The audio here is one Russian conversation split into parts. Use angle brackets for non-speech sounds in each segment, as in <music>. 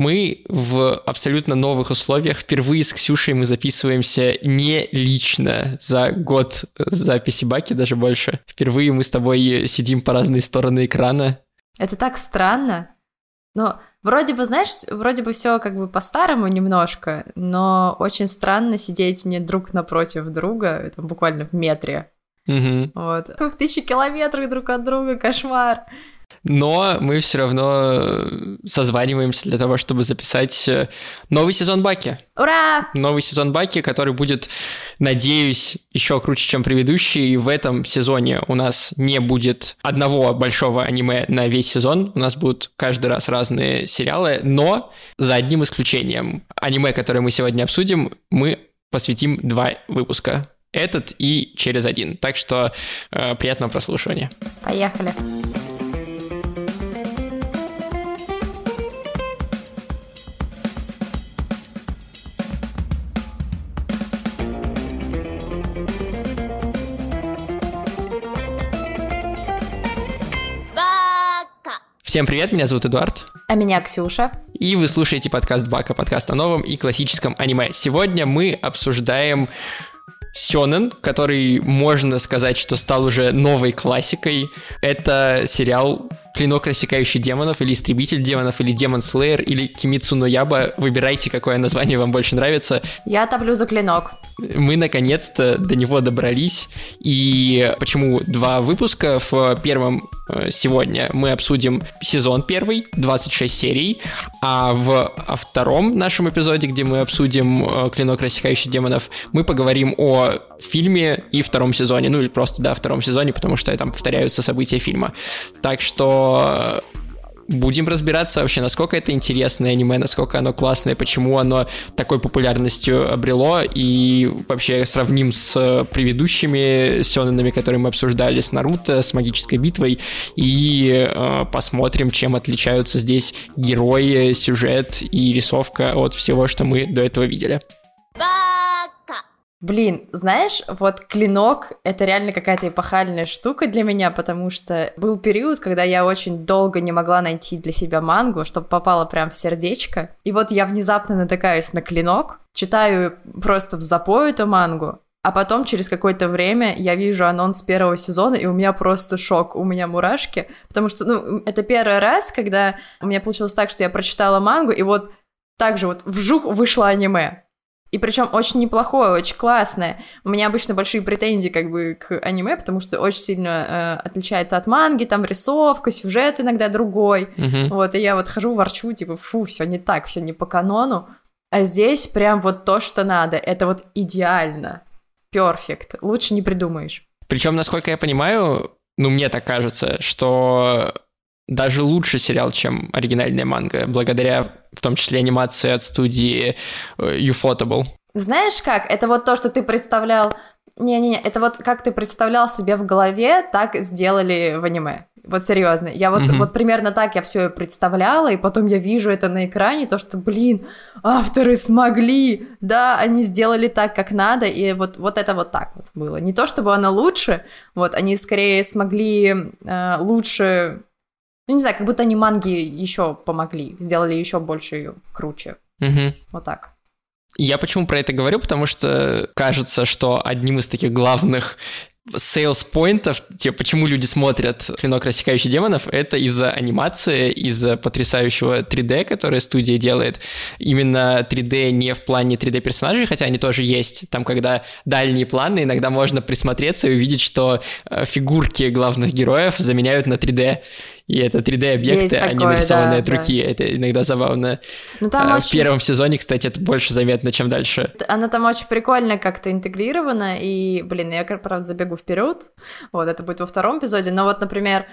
Мы в абсолютно новых условиях. Впервые с Ксюшей мы записываемся не лично за год записи Баки, даже больше. Впервые мы с тобой сидим по разные стороны экрана. Это так странно. Но вроде бы, знаешь, вроде бы все как бы по-старому немножко, но очень странно сидеть не друг напротив друга, там буквально в метре. Угу. Вот. В тысячи километрах друг от друга, кошмар но мы все равно э, созваниваемся для того, чтобы записать э, новый сезон Баки. Ура! Новый сезон Баки, который будет, надеюсь, еще круче, чем предыдущий. И в этом сезоне у нас не будет одного большого аниме на весь сезон. У нас будут каждый раз разные сериалы, но за одним исключением. Аниме, которое мы сегодня обсудим, мы посвятим два выпуска. Этот и через один. Так что э, приятного прослушивания. Поехали. Всем привет, меня зовут Эдуард. А меня Ксюша. И вы слушаете подкаст Бака, подкаст о новом и классическом аниме. Сегодня мы обсуждаем Сёнэн, который, можно сказать, что стал уже новой классикой. Это сериал «Клинок, рассекающий демонов», или «Истребитель демонов», или «Демон Слеер», или «Кимицу но Яба». Выбирайте, какое название вам больше нравится. Я топлю за «Клинок». Мы, наконец-то, до него добрались. И почему два выпуска? В первом э, сегодня мы обсудим сезон первый, 26 серий, а в втором нашем эпизоде, где мы обсудим э, «Клинок, рассекающий демонов», мы поговорим о фильме и втором сезоне, ну или просто, да, втором сезоне, потому что там повторяются события фильма. Так что будем разбираться вообще, насколько это интересное аниме, насколько оно классное, почему оно такой популярностью обрело, и вообще сравним с предыдущими сёнэнами, которые мы обсуждали, с Наруто, с Магической битвой, и э, посмотрим, чем отличаются здесь герои, сюжет и рисовка от всего, что мы до этого видели. Блин, знаешь, вот клинок — это реально какая-то эпохальная штука для меня, потому что был период, когда я очень долго не могла найти для себя мангу, чтобы попала прям в сердечко. И вот я внезапно натыкаюсь на клинок, читаю просто в запой эту мангу, а потом через какое-то время я вижу анонс первого сезона, и у меня просто шок, у меня мурашки, потому что, ну, это первый раз, когда у меня получилось так, что я прочитала мангу, и вот так же вот вжух вышло аниме. И причем очень неплохое, очень классное. У меня обычно большие претензии как бы к аниме, потому что очень сильно э, отличается от манги, там рисовка, сюжет иногда другой. Uh-huh. Вот, и я вот хожу, ворчу, типа, фу, все не так, все не по канону. А здесь прям вот то, что надо. Это вот идеально. Перфект. Лучше не придумаешь. Причем, насколько я понимаю, ну, мне так кажется, что даже лучше сериал, чем оригинальная манга, благодаря в том числе анимации от студии э, Ufotable. Знаешь как? Это вот то, что ты представлял... Не-не-не, это вот как ты представлял себе в голове, так сделали в аниме. Вот серьезно. Я вот, mm-hmm. вот примерно так я все представляла, и потом я вижу это на экране, то, что, блин, авторы смогли, да, они сделали так, как надо, и вот, вот это вот так вот было. Не то, чтобы оно лучше, вот, они скорее смогли э, лучше ну, не знаю, как будто они манги еще помогли, сделали еще больше ее круче. Угу. Вот так. Я почему про это говорю? Потому что кажется, что одним из таких главных sales поинтов, типа, почему люди смотрят «Клинок, рассекающий демонов», это из-за анимации, из-за потрясающего 3D, которое студия делает. Именно 3D не в плане 3D-персонажей, хотя они тоже есть. Там, когда дальние планы, иногда можно присмотреться и увидеть, что э, фигурки главных героев заменяют на 3D и это 3D-объекты, а не нарисованные да, от руки. Да. Это иногда забавно. Ну, там а, очень... В первом сезоне, кстати, это больше заметно, чем дальше. Она там очень прикольно как-то интегрирована, и, блин, я, правда, забегу вперед. Вот, это будет во втором эпизоде. Но вот, например,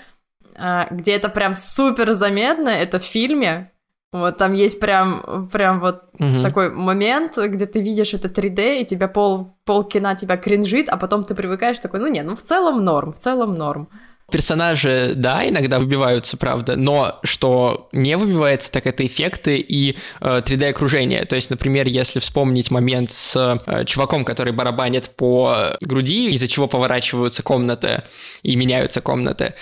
а, где это прям супер заметно, это в фильме, вот там есть прям, прям вот угу. такой момент, где ты видишь это 3D, и тебя пол, пол кино тебя кринжит, а потом ты привыкаешь такой, ну не, ну в целом норм, в целом норм. Персонажи, да, иногда выбиваются, правда, но что не выбивается, так это эффекты и э, 3D-окружение. То есть, например, если вспомнить момент с э, чуваком, который барабанит по груди, из-за чего поворачиваются комнаты и меняются комнаты,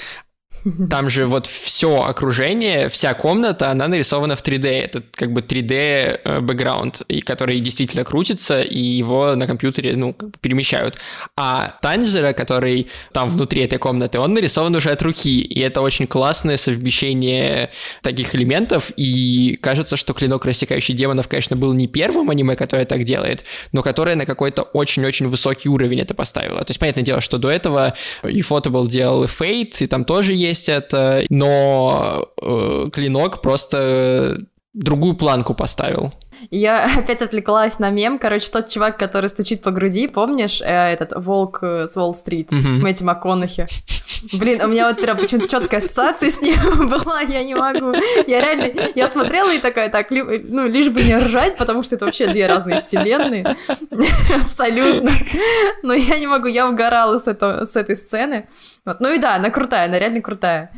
<laughs> там же вот все окружение, вся комната, она нарисована в 3D. Это как бы 3D э, бэкграунд, который действительно крутится, и его на компьютере, ну, перемещают. А Танжера, который там внутри этой комнаты, он нарисован уже от руки, и это очень классное совмещение таких элементов, и кажется, что «Клинок, рассекающий демонов», конечно, был не первым аниме, которое так делает, но которое на какой-то очень-очень высокий уровень это поставило. То есть, понятное дело, что до этого Ufotable делал и Fate, и там тоже есть это, но э, Клинок просто другую планку поставил. Я <laughs> опять отвлеклась на мем. Короче, тот чувак, который стучит по груди, помнишь, э, этот волк э, с Уолл-стрит, mm-hmm. Мэтью МакКонахи. Блин, у меня вот прям почему-то четкая ассоциация с ним <laughs> была, я не могу. Я реально, я смотрела и такая, так, ли, ну, лишь бы не ржать, потому что это вообще две разные вселенные. <laughs> Абсолютно. Но я не могу, я угорала с, этого, с этой сцены. Вот. Ну и да, она крутая, она реально крутая.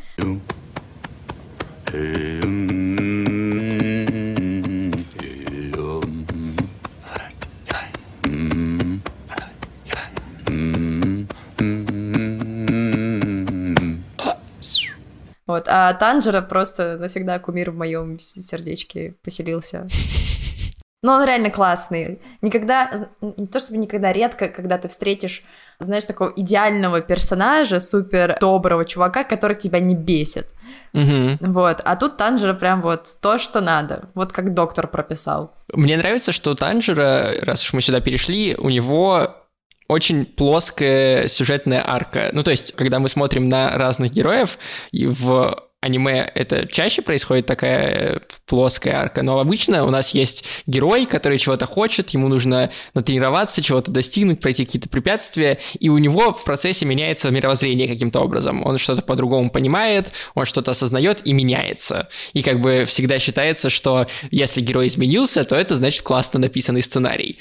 Вот, а Танжера просто навсегда кумир в моем сердечке поселился. Но он реально классный. Никогда, не то чтобы никогда, редко, когда ты встретишь, знаешь, такого идеального персонажа, супер доброго чувака, который тебя не бесит. Угу. Вот. А тут Танжера прям вот то, что надо. Вот как доктор прописал. Мне нравится, что у Танжера, раз уж мы сюда перешли, у него очень плоская сюжетная арка. Ну, то есть, когда мы смотрим на разных героев, и в аниме это чаще происходит такая плоская арка, но обычно у нас есть герой, который чего-то хочет, ему нужно натренироваться, чего-то достигнуть, пройти какие-то препятствия, и у него в процессе меняется мировоззрение каким-то образом. Он что-то по-другому понимает, он что-то осознает и меняется. И как бы всегда считается, что если герой изменился, то это значит классно написанный сценарий.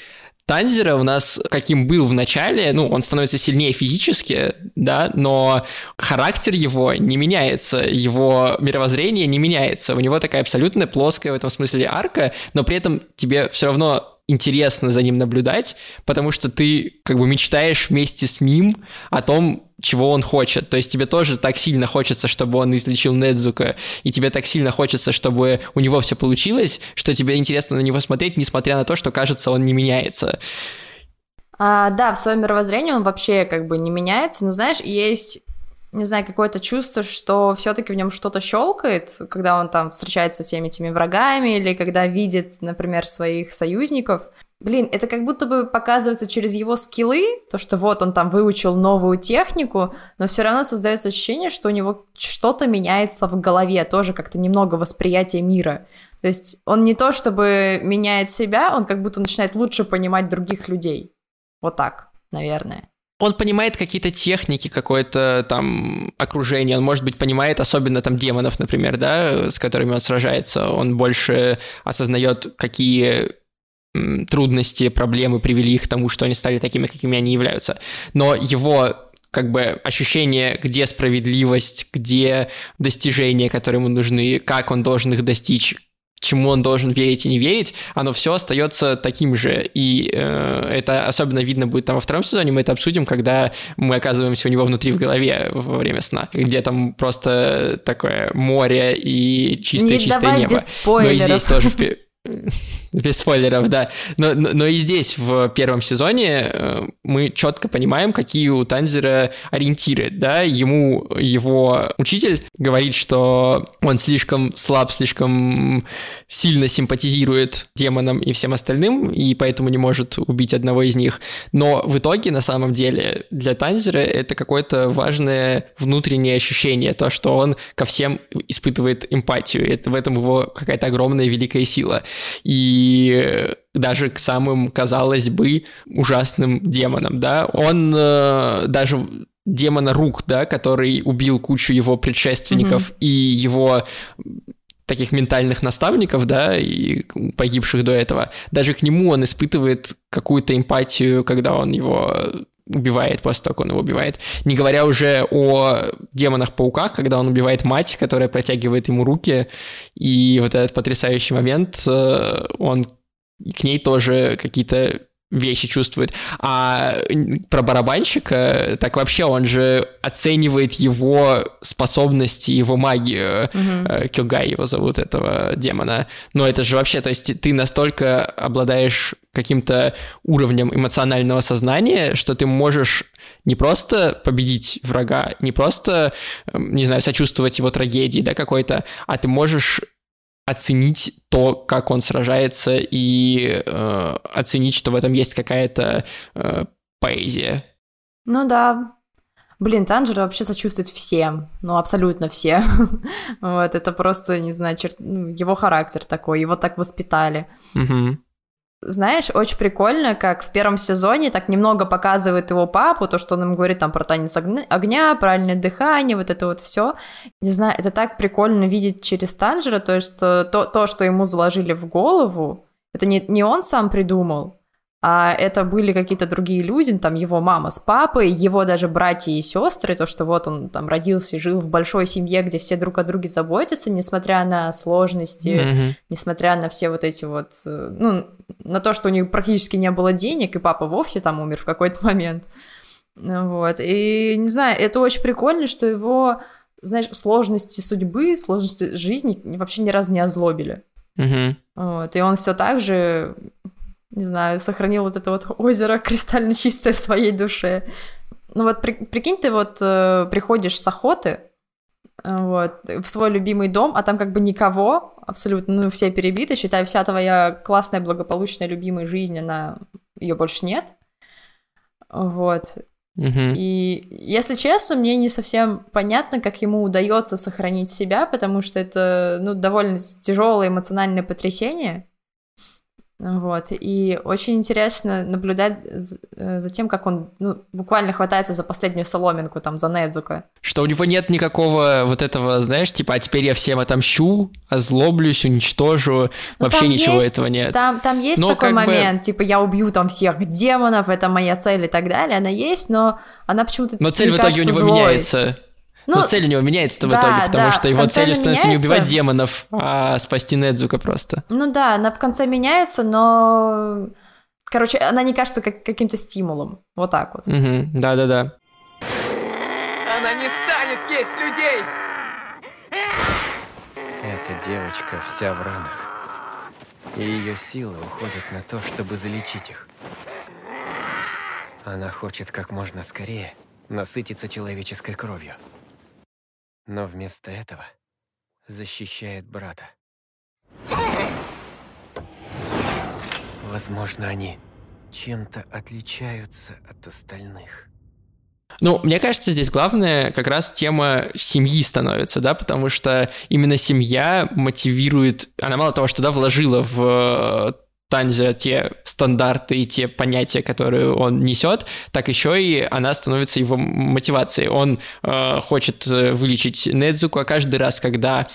Танзера у нас каким был в начале, ну, он становится сильнее физически, да, но характер его не меняется, его мировоззрение не меняется. У него такая абсолютно плоская в этом смысле арка, но при этом тебе все равно интересно за ним наблюдать, потому что ты как бы мечтаешь вместе с ним о том, чего он хочет. То есть тебе тоже так сильно хочется, чтобы он излечил Недзука, и тебе так сильно хочется, чтобы у него все получилось, что тебе интересно на него смотреть, несмотря на то, что, кажется, он не меняется. А, да, в своем мировоззрении он вообще как бы не меняется, но знаешь, есть не знаю, какое-то чувство, что все-таки в нем что-то щелкает, когда он там встречается со всеми этими врагами, или когда видит, например, своих союзников. Блин, это как будто бы показывается через его скиллы, то, что вот он там выучил новую технику, но все равно создается ощущение, что у него что-то меняется в голове, тоже как-то немного восприятие мира. То есть он не то чтобы меняет себя, он как будто начинает лучше понимать других людей. Вот так, наверное он понимает какие-то техники, какое-то там окружение, он, может быть, понимает особенно там демонов, например, да, с которыми он сражается, он больше осознает, какие трудности, проблемы привели их к тому, что они стали такими, какими они являются. Но его как бы ощущение, где справедливость, где достижения, которые ему нужны, как он должен их достичь, чему он должен верить и не верить, оно все остается таким же. И э, это особенно видно будет там во втором сезоне, мы это обсудим, когда мы оказываемся у него внутри в голове во время сна, где там просто такое море и чистое-чистое небо. Без спойлеров. Но и здесь тоже <laughs> без спойлеров, да. Но, но, но и здесь, в первом сезоне, э, мы четко понимаем, какие у Танзера ориентиры, да. Ему его учитель говорит, что он слишком слаб, слишком сильно симпатизирует демонам и всем остальным, и поэтому не может убить одного из них. Но в итоге, на самом деле, для Танзера это какое-то важное внутреннее ощущение, то, что он ко всем испытывает эмпатию. Это в этом его какая-то огромная великая сила. И даже к самым, казалось бы, ужасным демонам, да, он э, даже демона рук, да, который убил кучу его предшественников mm-hmm. и его таких ментальных наставников, да, и погибших до этого, даже к нему он испытывает какую-то эмпатию, когда он его убивает после того, как он его убивает. Не говоря уже о демонах-пауках, когда он убивает мать, которая протягивает ему руки, и вот этот потрясающий момент, э, он к ней тоже какие-то вещи чувствует. А про барабанщика, так вообще он же оценивает его способности, его магию. Mm-hmm. Кюгай его зовут, этого демона. Но это же вообще, то есть ты настолько обладаешь каким-то уровнем эмоционального сознания, что ты можешь не просто победить врага, не просто, эм, не знаю, сочувствовать его трагедии, да, какой-то, а ты можешь оценить то, как он сражается, и э, оценить, что в этом есть какая-то э, поэзия. Ну да. Блин, Танжер вообще сочувствует всем, ну абсолютно все. <laughs> вот, это просто, не знаю, черт... Ну, его характер такой, его так воспитали. Угу. Знаешь, очень прикольно, как в первом сезоне так немного показывает его папу, то, что он ему говорит там про танец огня, правильное дыхание, вот это вот все. Не знаю, это так прикольно видеть через Танжера, то, что то, то что ему заложили в голову, это не, не он сам придумал, а это были какие-то другие люди, там его мама с папой, его даже братья и сестры, то, что вот он там родился и жил в большой семье, где все друг о друге заботятся, несмотря на сложности, mm-hmm. несмотря на все вот эти вот, э, ну, на то, что у них практически не было денег, и папа вовсе там умер в какой-то момент. Вот, и не знаю, это очень прикольно, что его, знаешь, сложности судьбы, сложности жизни вообще ни разу не озлобили. Mm-hmm. Вот, и он все так же не знаю, сохранил вот это вот озеро <laughs> кристально чистое в своей душе. Ну вот при, прикинь, ты вот э, приходишь с охоты, э, вот, в свой любимый дом, а там как бы никого, абсолютно, ну, все перебиты, считай, вся твоя классная, благополучная, любимая жизнь, она, ее больше нет, вот. Uh-huh. И, если честно, мне не совсем понятно, как ему удается сохранить себя, потому что это, ну, довольно тяжелое эмоциональное потрясение, вот, и очень интересно наблюдать э, за тем, как он ну, буквально хватается за последнюю соломинку, там, за Недзука. Что у него нет никакого вот этого, знаешь, типа, а теперь я всем отомщу, озлоблюсь, уничтожу, Но ну, вообще ничего есть, этого нет. Там, там есть но такой момент, бы... типа, я убью там всех демонов, это моя цель и так далее, она есть, но она почему-то, Но цель в итоге у него злой. меняется. Ну, Но цель у него меняется да, в итоге, потому да, что его целью становится меняется... не убивать демонов, а спасти Недзука просто. Ну да, она в конце меняется, но... Короче, она не кажется как каким-то стимулом. Вот так вот. Угу, да-да-да. Она не станет есть людей! Эта девочка вся в ранах. И ее силы уходят на то, чтобы залечить их. Она хочет как можно скорее насытиться человеческой кровью но вместо этого защищает брата. Возможно, они чем-то отличаются от остальных. Ну, мне кажется, здесь главное как раз тема семьи становится, да, потому что именно семья мотивирует, она мало того, что, да, вложила в Танзера те стандарты и те понятия, которые он несет, так еще и она становится его мотивацией. Он э, хочет э, вылечить Недзуку, а каждый раз, когда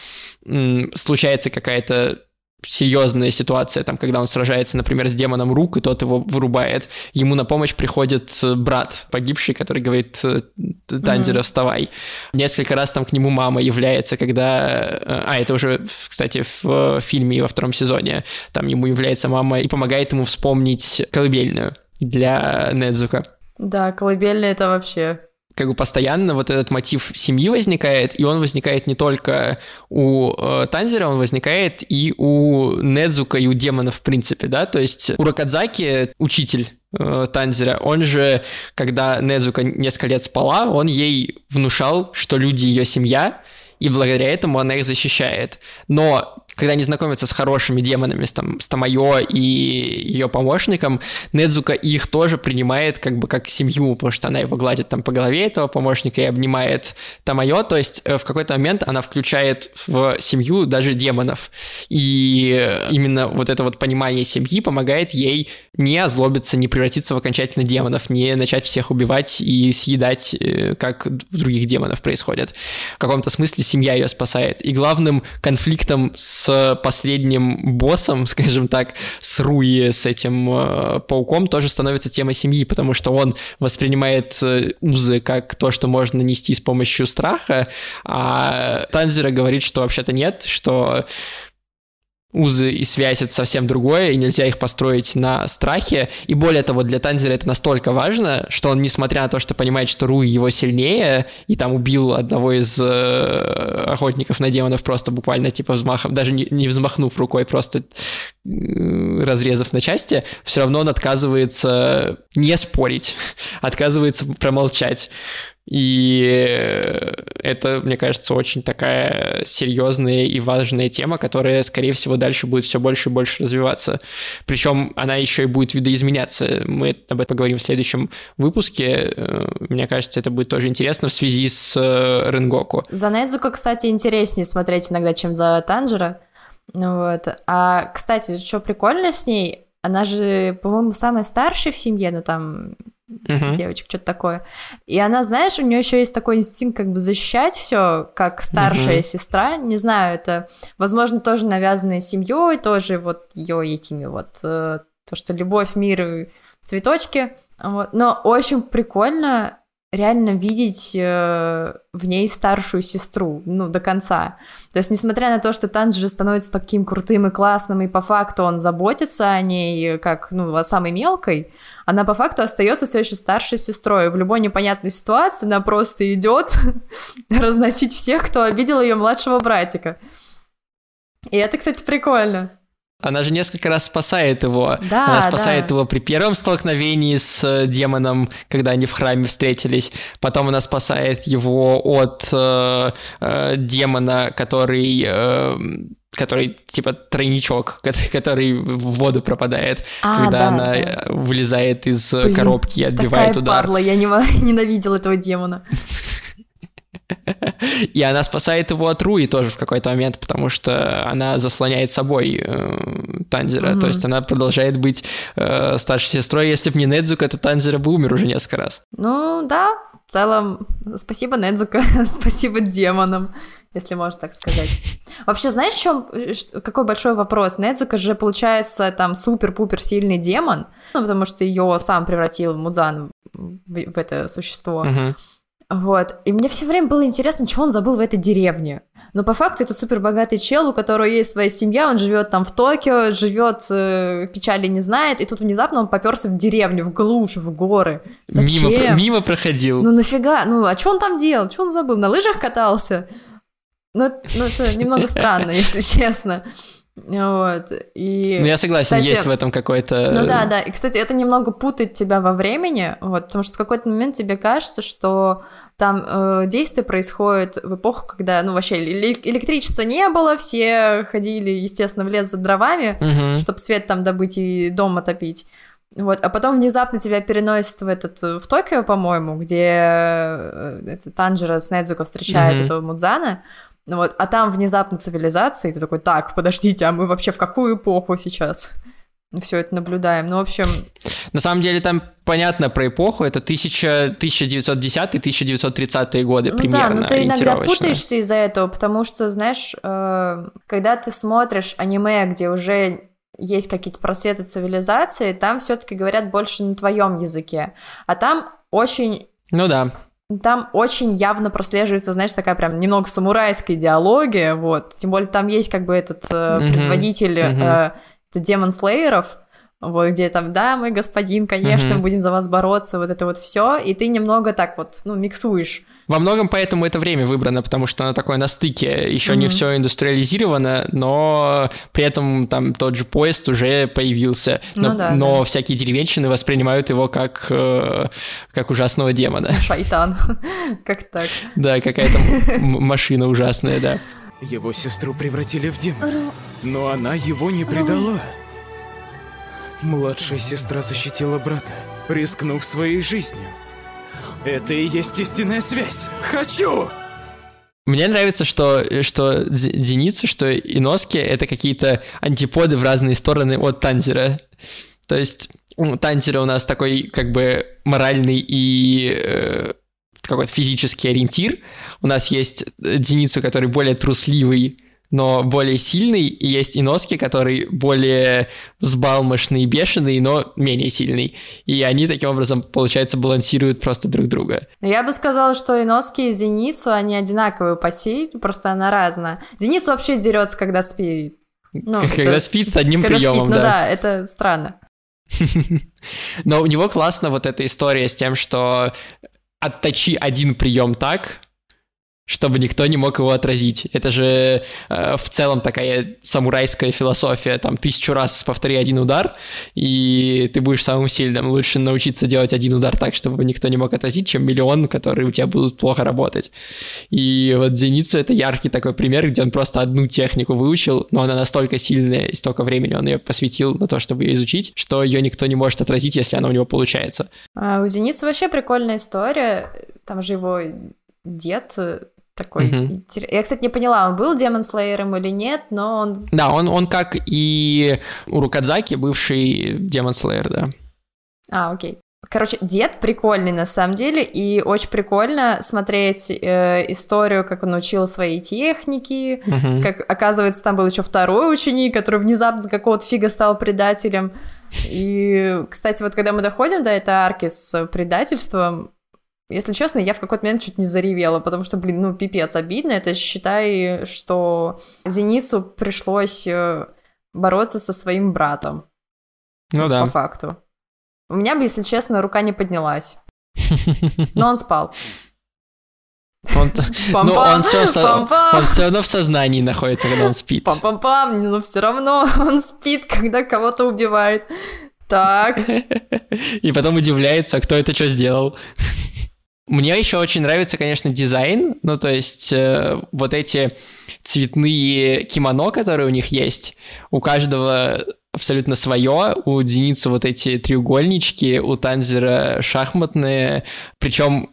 м, случается какая-то серьезная ситуация, там, когда он сражается, например, с демоном рук, и тот его вырубает, ему на помощь приходит э, брат погибший, который говорит э, Тандера, mm-hmm. вставай. Несколько раз там к нему мама является, когда... Э, а, это уже, кстати, в фильме во втором сезоне. Там ему является мама и помогает ему вспомнить колыбельную для Недзука. Да, колыбельная это вообще как бы постоянно вот этот мотив семьи возникает, и он возникает не только у э, Танзера, он возникает и у Недзука, и у демона в принципе, да, то есть у Рокадзаки учитель э, Танзера, он же, когда Недзука несколько лет спала, он ей внушал, что люди ее семья, и благодаря этому она их защищает. Но когда они знакомятся с хорошими демонами, с, там, с Тамайо и ее помощником, Недзука их тоже принимает как бы как семью, потому что она его гладит там по голове этого помощника и обнимает Тамайо, то есть э, в какой-то момент она включает в семью даже демонов. И именно вот это вот понимание семьи помогает ей не озлобиться, не превратиться в окончательно демонов, не начать всех убивать и съедать, э, как у других демонов происходит. В каком-то смысле семья ее спасает. И главным конфликтом с последним боссом, <laughs> скажем так, с Руи, с этим э, пауком, тоже становится тема семьи, потому что он воспринимает э, узы как то, что можно нанести с помощью страха, а Танзера говорит, что вообще-то нет, что узы и связь это совсем другое, и нельзя их построить на страхе. И более того, для Танзера это настолько важно, что он, несмотря на то, что понимает, что Руи его сильнее, и там убил одного из э, охотников на демонов просто буквально типа взмахом, даже не, не взмахнув рукой, просто э, разрезав на части, все равно он отказывается не спорить, <laughs> отказывается промолчать. И это, мне кажется, очень такая серьезная и важная тема, которая, скорее всего, дальше будет все больше и больше развиваться. Причем она еще и будет видоизменяться. Мы об этом поговорим в следующем выпуске. Э, мне кажется, это будет тоже интересно в связи с э, Ренгоку. За Недзуко, кстати, интереснее смотреть иногда, чем за Танжера. Вот. А, кстати, что прикольно с ней, она же, по-моему, самая старшая в семье, ну там uh-huh. девочек, что-то такое. И она, знаешь, у нее еще есть такой инстинкт как бы защищать все, как старшая uh-huh. сестра. Не знаю, это, возможно, тоже навязанное семьей, тоже вот ее этими вот, э, то, что любовь, мир, цветочки. Вот. Но очень прикольно реально видеть э, в ней старшую сестру, ну, до конца. То есть, несмотря на то, что Танжи становится таким крутым и классным, и по факту он заботится о ней, как, ну, о самой мелкой, она по факту остается все еще старшей сестрой. В любой непонятной ситуации она просто идет <laughs> разносить всех, кто обидел ее младшего братика. И это, кстати, прикольно. Она же несколько раз спасает его. Да, Она спасает да. его при первом столкновении с э, демоном, когда они в храме встретились. Потом она спасает его от э, э, демона, который... Э, который типа тройничок, <laughs> который в воду пропадает, А, когда да, она да. вылезает из э, Блин, коробки и отбивает Такая удар. падла, я не, <laughs> ненавидел этого демона. <laughs> И она спасает его от Руи тоже в какой-то момент, потому что она заслоняет собой э, Танзера. Мгм. То есть она продолжает быть э, старшей сестрой. Если бы не Недзука, то Танзера бы умер уже несколько раз. Ну да, в целом, спасибо Недзука, <laughs> спасибо демонам, если можно так сказать. Вообще, знаешь, в чем, какой большой вопрос? Недзука же, получается, там супер-пупер сильный демон, ну, потому что ее сам превратил Мудзан в, в это существо. Мгм. Вот. И мне все время было интересно, что он забыл в этой деревне. Но по факту это супер богатый чел, у которого есть своя семья, он живет там в Токио, живет, э, печали не знает, и тут внезапно он поперся в деревню, в глушь, в горы. Зачем? Мимо, мимо проходил. Ну нафига? Ну, а что он там делал? Что он забыл? На лыжах катался? Ну, ну это немного странно, если честно. Вот. И, Ну, я согласен, кстати, есть в этом какой-то... ну да, да. И, кстати, это немного путает тебя во времени, вот, потому что в какой-то момент тебе кажется, что там э, действие происходит в эпоху, когда, ну, вообще эле- электричества не было, все ходили, естественно, в лес за дровами, Мгм. чтобы свет там добыть и дом отопить. Вот, а потом внезапно тебя переносит в этот э, в Токио, по-моему, где э, это Танжера с Недзуко встречает Мгм. этого Мудзана. Ну Вот, а там внезапно цивилизация, и ты такой, так, подождите, а мы вообще в какую эпоху сейчас все это наблюдаем? Ну, в общем, На самом деле там понятно про эпоху, это 1000 1910-1930 годы ну примерно да, но ты иногда путаешься из-за этого, потому что, знаешь, э, когда ты смотришь аниме, где уже есть какие-то просветы цивилизации, там все-таки говорят больше на твоем языке, а там очень Ну да. Там очень явно прослеживается, знаешь, такая прям немного самурайская идеология, вот. Тем более там есть как бы этот э, Мгм, предводитель мгм. э, это демон слееров, вот, где там, да, мы господин, конечно, Мгм. будем за вас бороться, вот это вот все, и ты немного так вот, ну, миксуешь. Во многом поэтому это время выбрано, потому что оно такое на стыке. Еще не Мгм. все индустриализировано, но при этом там тот же поезд уже появился. Но, Ну да, но да. всякие деревенщины воспринимают его как, э, как ужасного демона. <laughs> Шайтан. Как так? Да, какая-то машина ужасная, да. Его сестру превратили в демона, но она его не предала. Младшая сестра защитила брата, рискнув своей жизнью. Это и есть истинная связь. Хочу! Мне нравится, что, что Зеницу, что Иноски — это какие-то антиподы в разные стороны от Танзера. То есть Танзера у нас такой как бы моральный и э, какой-то физический ориентир. У нас есть Зеницу, который более трусливый, но более сильный, и есть Иноски, который более взбалмошный и бешеный, но менее сильный. И они таким образом, получается, балансируют просто друг друга. Я бы сказала, что Иноски и Зеницу, они одинаковые по силе, просто она разная. Зеницу вообще дерется, когда спит. Ну, Когда это- спит с одним когда спит, приемом, ну да. да, это странно. <laughs> Но у него классно вот эта история с тем, что отточи один прием так, чтобы никто не мог его отразить. Это же э, в целом такая самурайская философия. Там тысячу раз повтори один удар, и ты будешь самым сильным. Лучше научиться делать один удар так, чтобы никто не мог отразить, чем миллион, которые у тебя будут плохо работать. И вот Зеницу это яркий такой пример, где он просто одну технику выучил, но она настолько сильная, и столько времени он ее посвятил на то, чтобы ее изучить, что ее никто не может отразить, если она у него получается. А у Зеницы вообще прикольная история. Там же его дед такой... Интерес- Я, кстати, не поняла, он был Демон Слеером или нет, но он... Да, он, он как и Урукадзаки, бывший Демон Слеер, да. А, окей. Короче, дед прикольный на самом деле, и очень прикольно смотреть э, историю, как он учил свои техники, Мгм. как оказывается там был еще второй ученик, который внезапно за какого-то фига стал предателем. И, кстати, вот когда мы доходим до этой арки с предательством, если честно, я в какой-то момент чуть не заревела, потому что, блин, ну пипец обидно. Это считай, что Зеницу пришлось э, бороться со своим братом, Ну по да. факту. У меня бы, если честно, рука не поднялась. <laughs> Но он спал. Он, ну, он все, он все равно в сознании находится, когда он спит. Пам-пам-пам, но все равно он спит, когда кого-то убивает. Так, <laughs> И потом удивляется, кто это что сделал. Мне еще очень нравится, конечно, дизайн. Ну, то есть, э, вот эти цветные кимоно, которые у них есть, у каждого абсолютно свое. У Зеницы вот эти треугольнички, у Танзера шахматные. Причем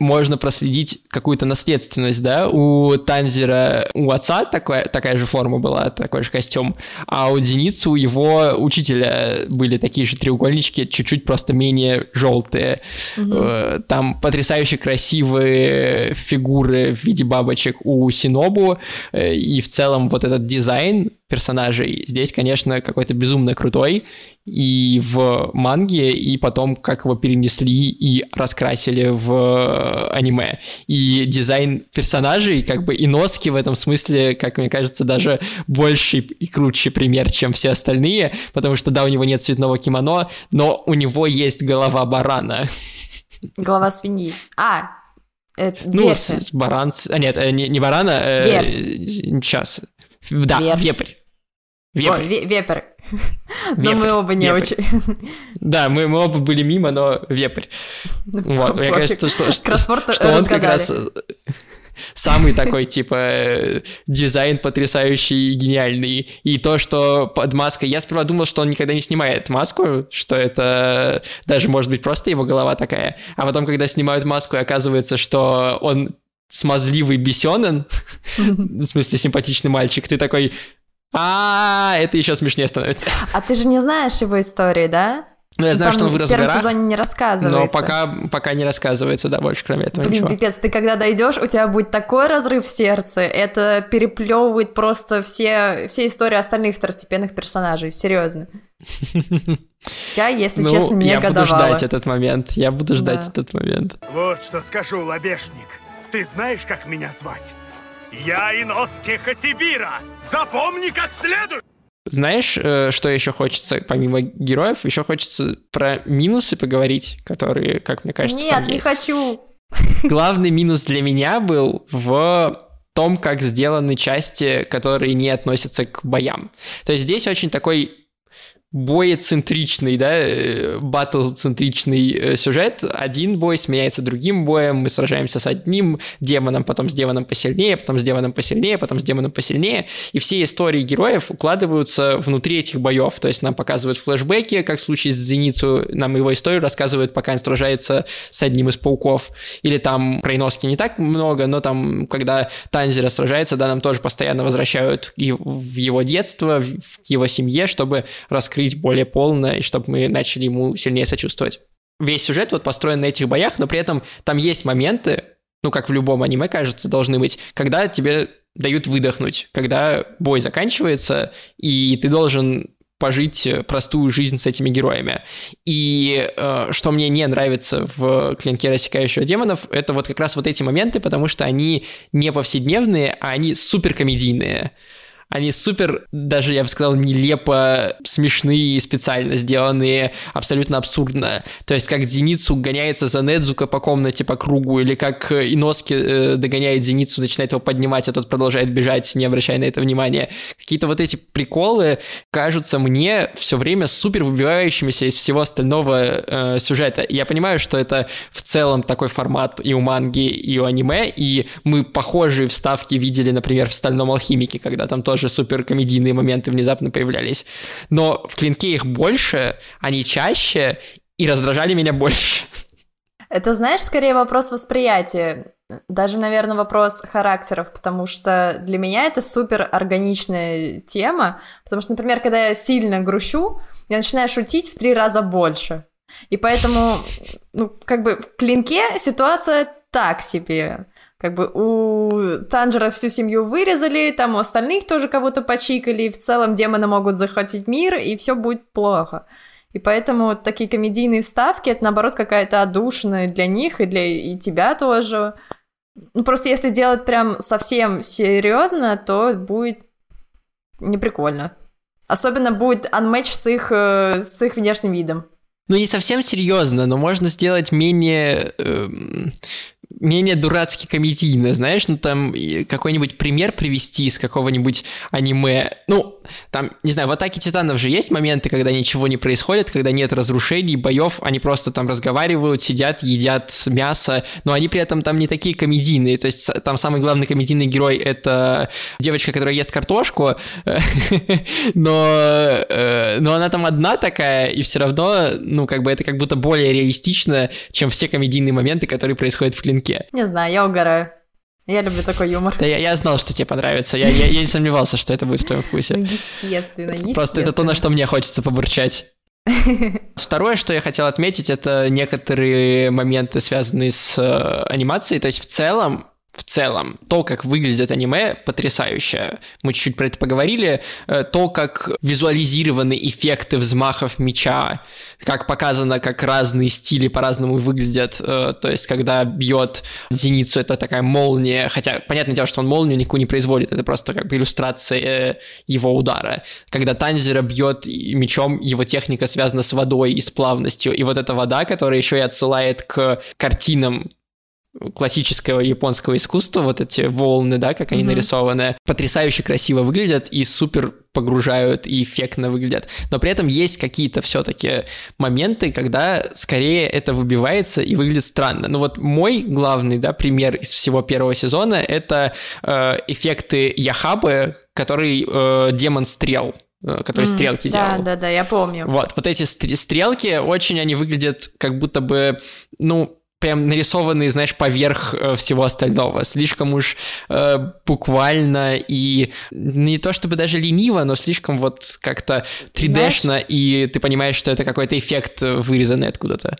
можно проследить какую-то наследственность, да, у Танзера, у отца такая, такая же форма была, такой же костюм, а у Зеницы, у его учителя были такие же треугольнички, чуть-чуть просто менее желтые. Э, Там потрясающе красивые фигуры в виде бабочек у Синобу, э, и в целом вот этот дизайн персонажей здесь, конечно, какой-то безумно крутой, и в манге, и потом как его перенесли и раскрасили в э, аниме. И дизайн персонажей, как бы и носки в этом смысле, как мне кажется, даже больше и круче пример, чем все остальные, потому что, да, у него нет цветного кимоно, но у него есть голова барана. голова свиньи. А, это Ну, с, с баран... а, нет, э, не, не барана, Верх. сейчас. Да, Верх. вепрь. Вепрь. Ой, ве- вепрь. <laughs> Но Вепрь, мы оба не вепрь. очень. <laughs> Да, мы, мы оба были мимо, но вепрь. Вот, мне кажется, что, что, он как раз э, самый такой, типа, дизайн потрясающий и гениальный. И то, что под маской... Я сперва думал, что он никогда не снимает маску, что это даже, может быть, просто его голова такая. А потом, когда снимают маску, оказывается, что он смазливый бесенен, <laughs> в смысле симпатичный мальчик, ты такой... А, это еще смешнее становится. <laughs> А ты же не знаешь его истории, да? Ну, я знаю, что он вырос в первом горах, сезоне не рассказывается. но пока, пока не рассказывается, да, больше кроме этого Блин, ничего. пипец, ты когда дойдешь, у тебя будет такой разрыв в сердце, это переплевывает просто все, все истории остальных второстепенных персонажей, серьезно. <laughs> Я, если ну, честно, не я буду ждать этот момент. Я буду ждать Да. этот момент. Вот что скажу, лобешник. Ты знаешь, как меня звать? Я Иноски Хасибира. Запомни как следует. Знаешь, э, что еще хочется, помимо героев, еще хочется про минусы поговорить, которые, как мне кажется, там Нет, не есть. хочу. Главный минус для меня был в том, как сделаны части, которые не относятся к боям. То есть здесь очень такой боецентричный, да, э, батл-центричный э, сюжет. Один бой сменяется другим боем, мы сражаемся с одним демоном, потом с демоном посильнее, потом с демоном посильнее, потом с демоном посильнее, и все истории героев укладываются внутри этих боев, то есть нам показывают флешбеки, как в случае с Зеницу, нам его историю рассказывают, пока он сражается с одним из пауков, или там про Иноски не так много, но там, когда Танзера сражается, да, нам тоже постоянно возвращают в его детство, в- его семье, чтобы раскрыть более полно, и чтобы мы начали ему сильнее сочувствовать. Весь сюжет вот построен на этих боях, но при этом там есть моменты, ну, как в любом аниме, кажется, должны быть, когда тебе дают выдохнуть, когда бой заканчивается, и ты должен пожить простую жизнь с этими героями. И э, что мне не нравится в «Клинке рассекающего демонов», это вот как раз вот эти моменты, потому что они не повседневные, а они суперкомедийные. Они супер, даже я бы сказал, нелепо смешные, специально сделанные, абсолютно абсурдно. То есть как Зеницу гоняется за Недзука по комнате по кругу, или как Иноски э, догоняет Зеницу, начинает его поднимать, а тот продолжает бежать, не обращая на это внимания. Какие-то вот эти приколы кажутся мне все время супер выбивающимися из всего остального э, сюжета. Я понимаю, что это в целом такой формат и у манги, и у аниме, и мы похожие вставки видели, например, в «Стальном алхимике», когда там тоже супер комедийные моменты внезапно появлялись. Но в «Клинке» их больше, они чаще и раздражали меня больше. Это, знаешь, скорее вопрос восприятия. Даже, наверное, вопрос характеров, потому что для меня это супер органичная тема, потому что, например, когда я сильно грущу, я начинаю шутить в три раза больше. И поэтому, ну, как бы в клинке ситуация так себе. Как бы у Танжера всю семью вырезали, там у остальных тоже кого-то почикали, в целом демоны могут захватить мир, и все будет плохо. И поэтому вот такие комедийные вставки, это наоборот какая-то одушина для них и для и тебя тоже. Ну просто если делать прям совсем серьезно, то будет неприкольно. Особенно будет unmatch с их, э, с их внешним видом. Ну, не совсем серьезно, но можно сделать менее э, менее дурацки комедийно, знаешь, ну там какой-нибудь пример привести из какого-нибудь аниме. Ну, там, не знаю, в «Атаке Титанов» же есть моменты, когда ничего не происходит, когда нет разрушений, боев, они просто там разговаривают, сидят, едят мясо, но они при этом там не такие комедийные, то есть там самый главный комедийный герой — это девочка, которая ест картошку, <laughs> но, э, но она там одна такая, и все равно, ну, как бы это как будто более реалистично, чем все комедийные моменты, которые происходят в клинке. Не знаю, я угораю. Я люблю такой юмор. Да, я, я знал, что тебе понравится. Я, я, я не сомневался, что это будет в твоем вкусе. Ну, естественно, естественно. Просто это то, на что мне хочется побурчать. <laughs> Второе, что я хотел отметить, это некоторые моменты, связанные с э, анимацией. То есть в целом в целом, то, как выглядит аниме, потрясающе. Мы чуть-чуть про это поговорили. Э, то, как визуализированы эффекты взмахов меча, как показано, как разные стили по-разному выглядят. Э, то есть, когда бьет зеницу, это такая молния. Хотя, понятное дело, что он молнию никакую не производит. Это просто как бы иллюстрация его удара. Когда Танзера бьет мечом, его техника связана с водой и с плавностью. И вот эта вода, которая еще и отсылает к картинам классического японского искусства, вот эти волны, да, как они mm-hmm. нарисованы, потрясающе красиво выглядят и супер погружают и эффектно выглядят. Но при этом есть какие-то все-таки моменты, когда скорее это выбивается и выглядит странно. Ну вот мой главный, да, пример из всего первого сезона это э, эффекты Яхабы, который э, демон стрел э, который mm, стрелки да, делал. Да, да, да, я помню. Вот, вот эти стрелки очень они выглядят как будто бы, ну, прям нарисованные, знаешь, поверх э, всего остального. Слишком уж э, буквально и не то чтобы даже лениво, но слишком вот как-то 3D-шно, и ты понимаешь, что это какой-то эффект э, вырезанный откуда-то.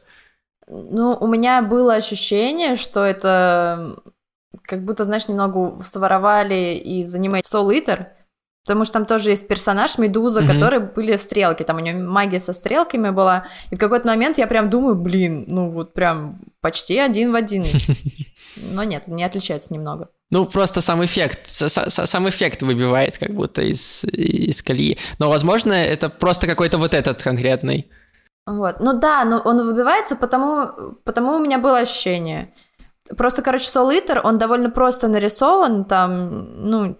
Ну, у меня было ощущение, что это как будто, знаешь, немного своровали из аниме Soul Eater, Потому что там тоже есть персонаж Медуза, mm-hmm. который были стрелки, там у нее магия со стрелками была. И в какой-то момент я прям думаю, блин, ну вот прям почти один в один. <laughs> Но нет, не отличается немного. Ну, просто сам эффект, сам эффект выбивает как будто из, из колеи. Но, возможно, это просто какой-то вот этот конкретный. Вот. Ну да, но он выбивается, потому, потому у меня было ощущение. Просто, короче, Soul Eater, он довольно просто нарисован, там, ну,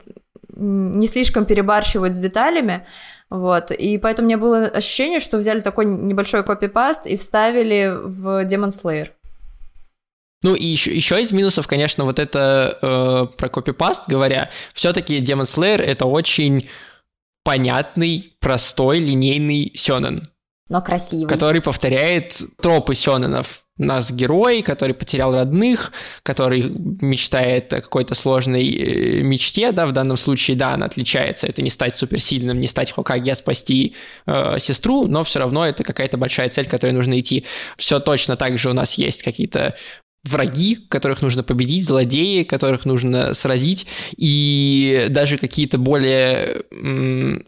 не слишком перебарщивать с деталями, вот, и поэтому у меня было ощущение, что взяли такой небольшой копипаст и вставили в Demon Slayer. Ну и еще, еще из минусов, конечно, вот это э, про копипаст говоря, все-таки Demon Slayer это очень понятный, простой, линейный сёнэн. Но красивый. Который повторяет тропы сёнэнов нас герой, который потерял родных, который мечтает о какой-то сложной э, мечте, да, в данном случае, да, она отличается, это не стать суперсильным, не стать Хокаге, а спасти э, сестру, но все равно это какая-то большая цель, к которой нужно идти. Все точно так же у нас есть какие-то враги, которых нужно победить, злодеи, которых нужно сразить, и даже какие-то более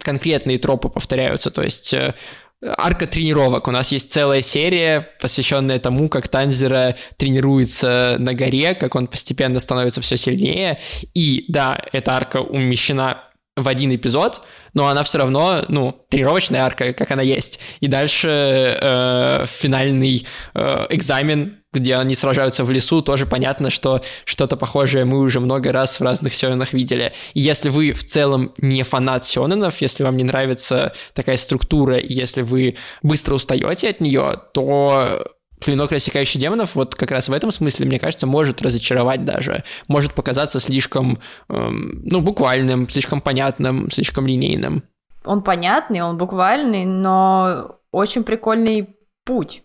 конкретные тропы повторяются, то есть э, арка тренировок. У нас есть целая серия, посвященная тому, как Танзера тренируется на горе, как он постепенно становится все сильнее. И да, эта арка умещена в один эпизод, но она все равно, ну, тренировочная арка, как она есть. И дальше э, финальный э, экзамен, где они сражаются в лесу, тоже понятно, что что-то похожее мы уже много раз в разных сёнэнах видели. И если вы в целом не фанат сёнэнов, если вам не нравится такая структура, если вы быстро устаете от нее, то клинок рассекающий демонов вот как раз в этом смысле, мне кажется, может разочаровать даже, может показаться слишком, эм, ну, буквальным, слишком понятным, слишком линейным. Он понятный, он буквальный, но очень прикольный путь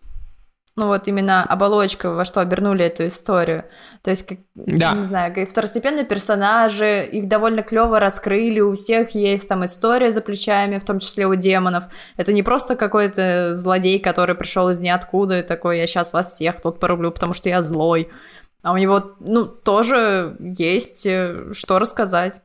ну вот именно оболочка, во что обернули эту историю. То есть, как, да. не знаю, как второстепенные персонажи, их довольно клево раскрыли, у всех есть там история за плечами, в том числе у демонов. Это не просто какой-то злодей, который пришел из ниоткуда и такой, я сейчас вас всех тут порублю, потому что я злой. А у него, ну, тоже есть э, что рассказать.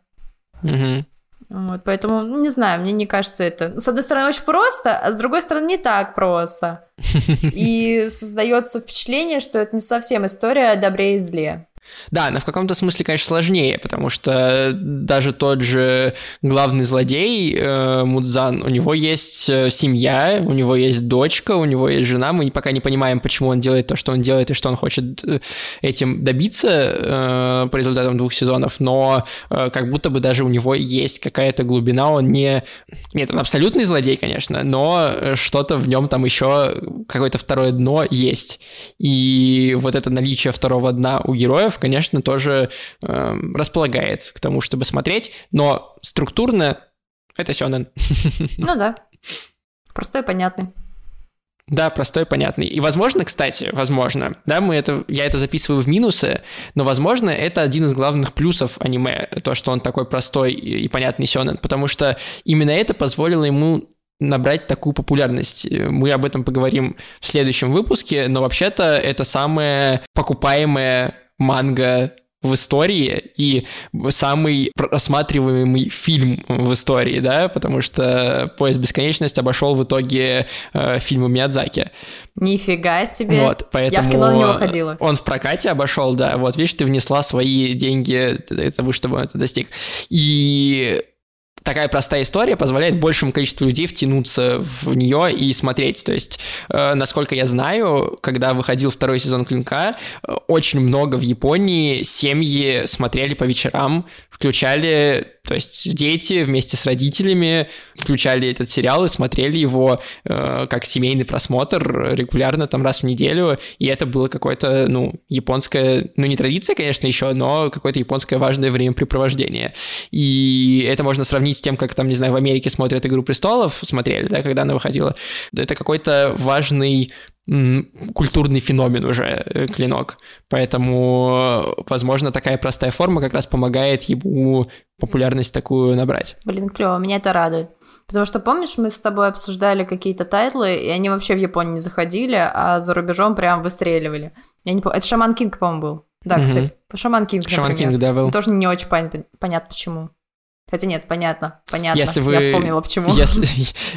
Угу. Вот, поэтому, ну, не знаю, мне не кажется это... С одной стороны, очень просто, а с другой стороны, не так просто. <laughs> И создается впечатление, что это не совсем история о добре и зле. Да, но в каком-то смысле, конечно, сложнее, потому что даже тот же главный злодей э, Мудзан, у него есть э, семья, у него есть дочка, у него есть жена, мы пока не понимаем, почему он делает то, что он делает, и что он хочет э, этим добиться э, по результатам двух сезонов, но э, как будто бы даже у него есть какая-то глубина, он не... Нет, он абсолютный злодей, конечно, но что-то в нем там еще какое-то второе дно есть. И вот это наличие второго дна у героев, конечно, тоже э, располагает к тому, чтобы смотреть, но структурно это сёнэн. <laughs> Ну да. Простой и понятный. Да, простой и понятный. И, возможно, кстати, возможно, да, мы это, я это записываю в минусы, но, возможно, это один из главных плюсов аниме, то, что он такой простой и понятный сёнэн, потому что именно это позволило ему набрать такую популярность. Мы об этом поговорим в следующем выпуске, но вообще-то это самая покупаемая манга в истории и самый рассматриваемый фильм в истории, да, потому что «Поезд бесконечности» обошел в итоге э, фильмы Миядзаки. Нифига себе. Вот, поэтому Я в кино на него ходила. Он в прокате обошел, да. Вот, видишь, ты внесла свои деньги, это, чтобы это достиг. И такая простая история позволяет большему количеству людей втянуться в нее и смотреть. То есть, э, насколько я знаю, когда выходил второй сезон Клинка, э, очень много в Японии семьи смотрели по вечерам, включали то есть дети вместе с родителями включали этот сериал и смотрели его э, как семейный просмотр регулярно, там раз в неделю, и это было какое-то, ну, японское, ну, не традиция, конечно, еще, но какое-то японское важное времяпрепровождение. И это можно сравнить с тем, как там, не знаю, в Америке смотрят «Игру престолов», смотрели, да, когда она выходила. Это какой-то важный культурный феномен уже э, клинок. Поэтому, возможно, такая простая форма как раз помогает ему популярность такую набрать. Блин, клево, меня это радует. Потому что, помнишь, мы с тобой обсуждали какие-то тайтлы, и они вообще в Японию не заходили, а за рубежом прям выстреливали. Я не помню, это Шаман Кинг, по-моему, был. Да, кстати, Шаман Кинг, Шаман Кинг, да, был. Тоже не очень пон- понятно, почему. Хотя нет, понятно, понятно. Если вы, Я вспомнила, почему. Если,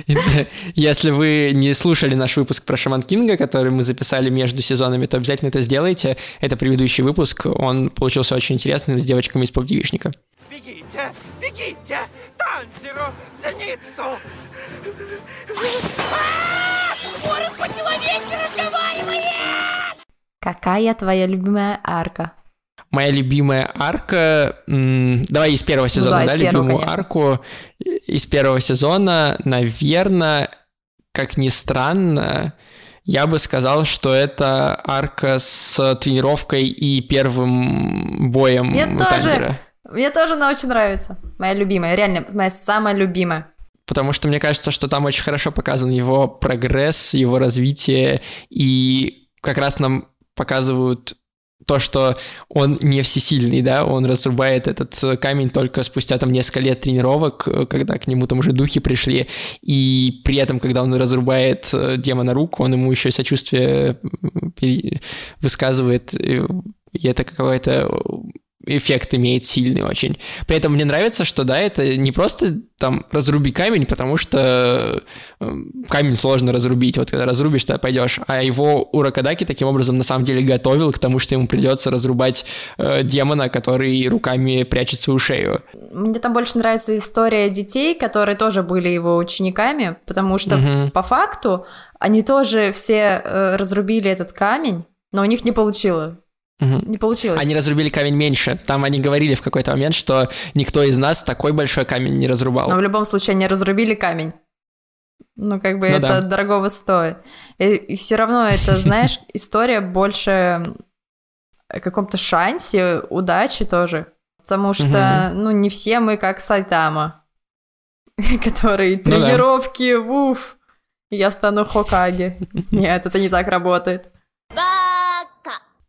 <laughs> <laughs> если вы не слушали наш выпуск про Шаман Кинга, который мы записали между сезонами, то обязательно это сделайте. Это предыдущий выпуск, он получился очень интересным с девочками из поп-девичника. Бегите, бегите! Танзеру, зеницу! <laughs> Город по-человечески разговаривает! Какая твоя любимая арка? Моя любимая арка... Давай из первого сезона, ну, да, да любимую первого, арку из первого сезона, наверное, как ни странно, я бы сказал, что это арка с тренировкой и первым боем Мне Танзера. тоже. Мне тоже она очень нравится. Моя любимая, реально, моя самая любимая. Потому что мне кажется, что там очень хорошо показан его прогресс, его развитие, и как раз нам показывают то, что он не всесильный, да, он разрубает этот э, камень только спустя там несколько лет тренировок, э, когда к нему там уже духи пришли, и при этом, когда он разрубает э, демона руку, он ему еще сочувствие высказывает, и это какое-то эффект имеет сильный очень. При этом мне нравится, что да, это не просто там разруби камень, потому что э, камень сложно разрубить, вот когда разрубишь, то пойдешь, а его Уракадаки таким образом на самом деле готовил к тому, что ему придется разрубать э, демона, который руками прячет свою шею. Мне там больше нравится история детей, которые тоже были его учениками, потому что угу. по факту они тоже все э, разрубили этот камень, но у них не получилось. Угу. Не получилось. Они разрубили камень меньше. Там они говорили в какой-то момент, что никто из нас такой большой камень не разрубал. Но в любом случае они разрубили камень. Ну, как бы ну, это да. дорогого стоит. И, и все равно это, <laughs> знаешь, история больше о каком-то шансе, удачи тоже. Потому что, ну, не все мы как Сайтама, <laughs> который тренировки, ну, уф, я стану Хокаги. <laughs> Нет, это не так работает.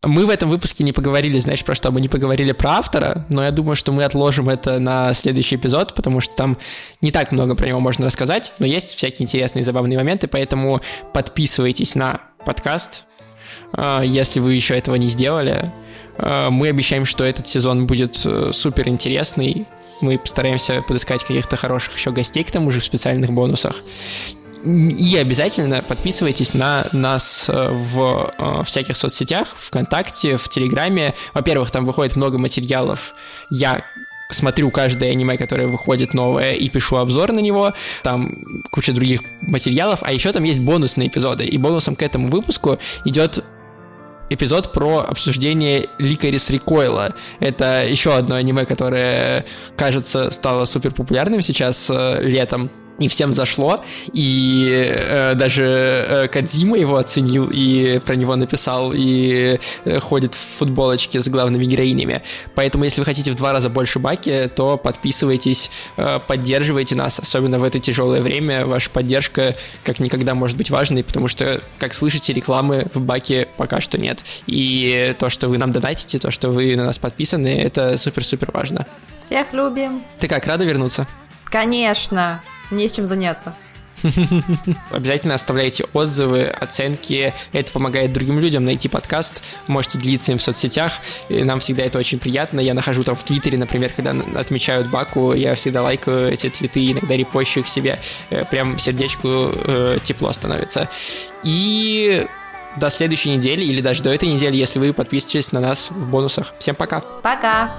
Мы в этом выпуске не поговорили, знаешь, про что? Мы не поговорили про автора, но я думаю, что мы отложим это на следующий эпизод, потому что там не так много про него можно рассказать, но есть всякие интересные забавные моменты, поэтому подписывайтесь на подкаст, а, если вы еще этого не сделали. А, мы обещаем, что этот сезон будет э, супер интересный. Мы постараемся подыскать каких-то хороших еще гостей к тому же в специальных бонусах. И обязательно подписывайтесь на нас э, в э, всяких соцсетях, ВКонтакте, в Телеграме. Во-первых, там выходит много материалов. Я смотрю каждое аниме, которое выходит новое, и пишу обзор на него, там куча других материалов, а еще там есть бонусные эпизоды, и бонусом к этому выпуску идет эпизод про обсуждение Ликарис Рекойла. Это еще одно аниме, которое, кажется, стало супер популярным сейчас э, летом и всем зашло, и э, даже э, Кадзима его оценил и про него написал, и э, ходит в футболочке с главными героинями. Поэтому, если вы хотите в два раза больше баки, то подписывайтесь, э, поддерживайте нас, особенно в это тяжелое время. Ваша поддержка как никогда может быть важной, потому что, как слышите, рекламы в баке пока что нет. И то, что вы нам донатите, то, что вы на нас подписаны, это супер-супер важно. Всех любим. Ты как, рада вернуться? Конечно. Не с чем заняться. <laughs> Обязательно оставляйте отзывы, оценки. Это помогает другим людям найти подкаст. Можете делиться им в соцсетях. И нам всегда это очень приятно. Я нахожу там в Твиттере, например, когда отмечают Баку, я всегда лайкаю эти твиты, иногда репощу их себе. Э, прям сердечку э, тепло становится. И до следующей недели или даже до этой недели, если вы подписываетесь на нас в бонусах. Всем пока. Пока.